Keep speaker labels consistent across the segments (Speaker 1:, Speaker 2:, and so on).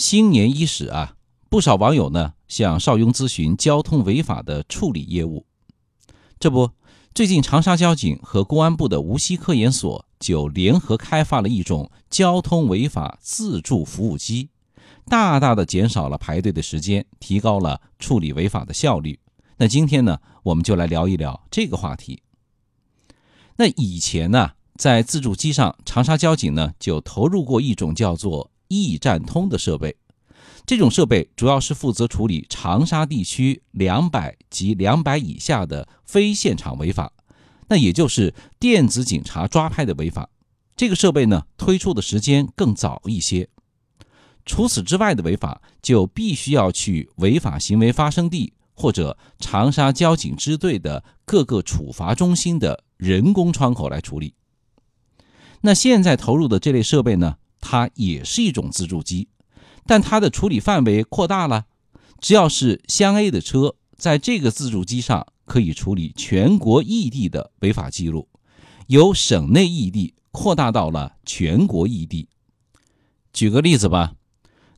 Speaker 1: 新年伊始啊，不少网友呢向邵雍咨询交通违法的处理业务。这不，最近长沙交警和公安部的无锡科研所就联合开发了一种交通违法自助服务机，大大的减少了排队的时间，提高了处理违法的效率。那今天呢，我们就来聊一聊这个话题。那以前呢，在自助机上，长沙交警呢就投入过一种叫做。驿站通的设备，这种设备主要是负责处理长沙地区两百及两百以下的非现场违法，那也就是电子警察抓拍的违法。这个设备呢，推出的时间更早一些。除此之外的违法，就必须要去违法行为发生地或者长沙交警支队的各个处罚中心的人工窗口来处理。那现在投入的这类设备呢？它也是一种自助机，但它的处理范围扩大了。只要是湘 A 的车，在这个自助机上可以处理全国异地的违法记录，由省内异地扩大到了全国异地。举个例子吧，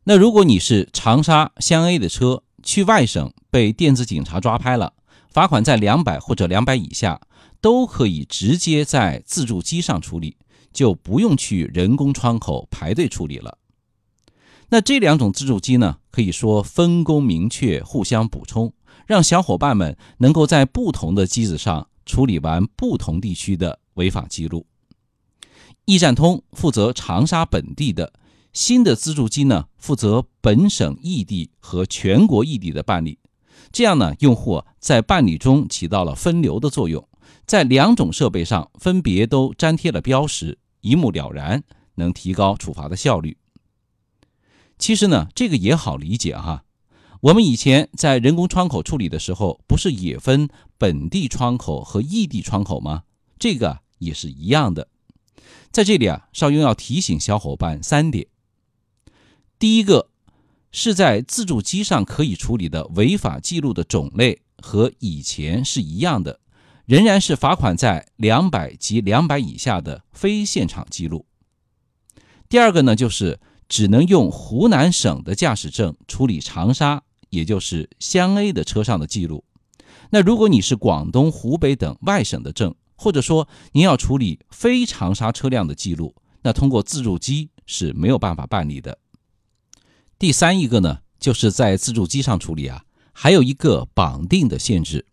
Speaker 1: 那如果你是长沙湘 A 的车，去外省被电子警察抓拍了，罚款在两百或者两百以下，都可以直接在自助机上处理。就不用去人工窗口排队处理了。那这两种自助机呢，可以说分工明确，互相补充，让小伙伴们能够在不同的机子上处理完不同地区的违法记录。驿站通负责长沙本地的，新的自助机呢负责本省异地和全国异地的办理。这样呢，用户在办理中起到了分流的作用，在两种设备上分别都粘贴了标识。一目了然，能提高处罚的效率。其实呢，这个也好理解哈。我们以前在人工窗口处理的时候，不是也分本地窗口和异地窗口吗？这个也是一样的。在这里啊，邵雍要提醒小伙伴三点：第一个，是在自助机上可以处理的违法记录的种类和以前是一样的。仍然是罚款在两百及两百以下的非现场记录。第二个呢，就是只能用湖南省的驾驶证处理长沙，也就是湘 A 的车上的记录。那如果你是广东、湖北等外省的证，或者说您要处理非长沙车辆的记录，那通过自助机是没有办法办理的。第三一个呢，就是在自助机上处理啊，还有一个绑定的限制。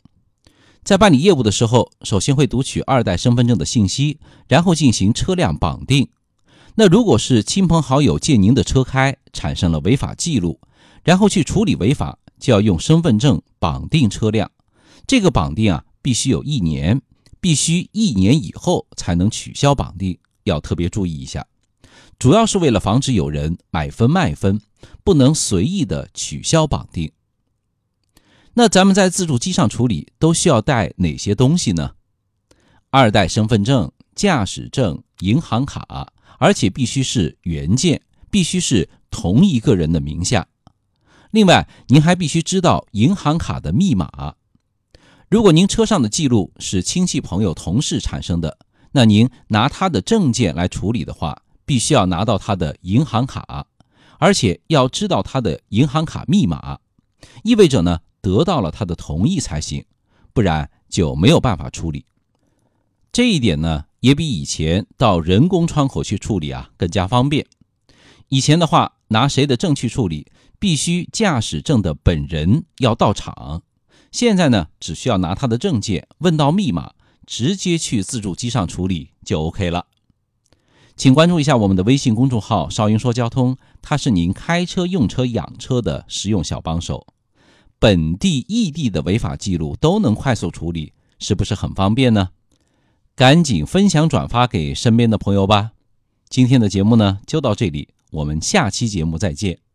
Speaker 1: 在办理业务的时候，首先会读取二代身份证的信息，然后进行车辆绑定。那如果是亲朋好友借您的车开，产生了违法记录，然后去处理违法，就要用身份证绑定车辆。这个绑定啊，必须有一年，必须一年以后才能取消绑定，要特别注意一下。主要是为了防止有人买分卖分，不能随意的取消绑定。那咱们在自助机上处理都需要带哪些东西呢？二代身份证、驾驶证、银行卡，而且必须是原件，必须是同一个人的名下。另外，您还必须知道银行卡的密码。如果您车上的记录是亲戚、朋友、同事产生的，那您拿他的证件来处理的话，必须要拿到他的银行卡，而且要知道他的银行卡密码，意味着呢。得到了他的同意才行，不然就没有办法处理。这一点呢，也比以前到人工窗口去处理啊更加方便。以前的话，拿谁的证去处理，必须驾驶证的本人要到场。现在呢，只需要拿他的证件，问到密码，直接去自助机上处理就 OK 了。请关注一下我们的微信公众号“少云说交通”，它是您开车、用车、养车的实用小帮手。本地、异地的违法记录都能快速处理，是不是很方便呢？赶紧分享转发给身边的朋友吧！今天的节目呢就到这里，我们下期节目再见。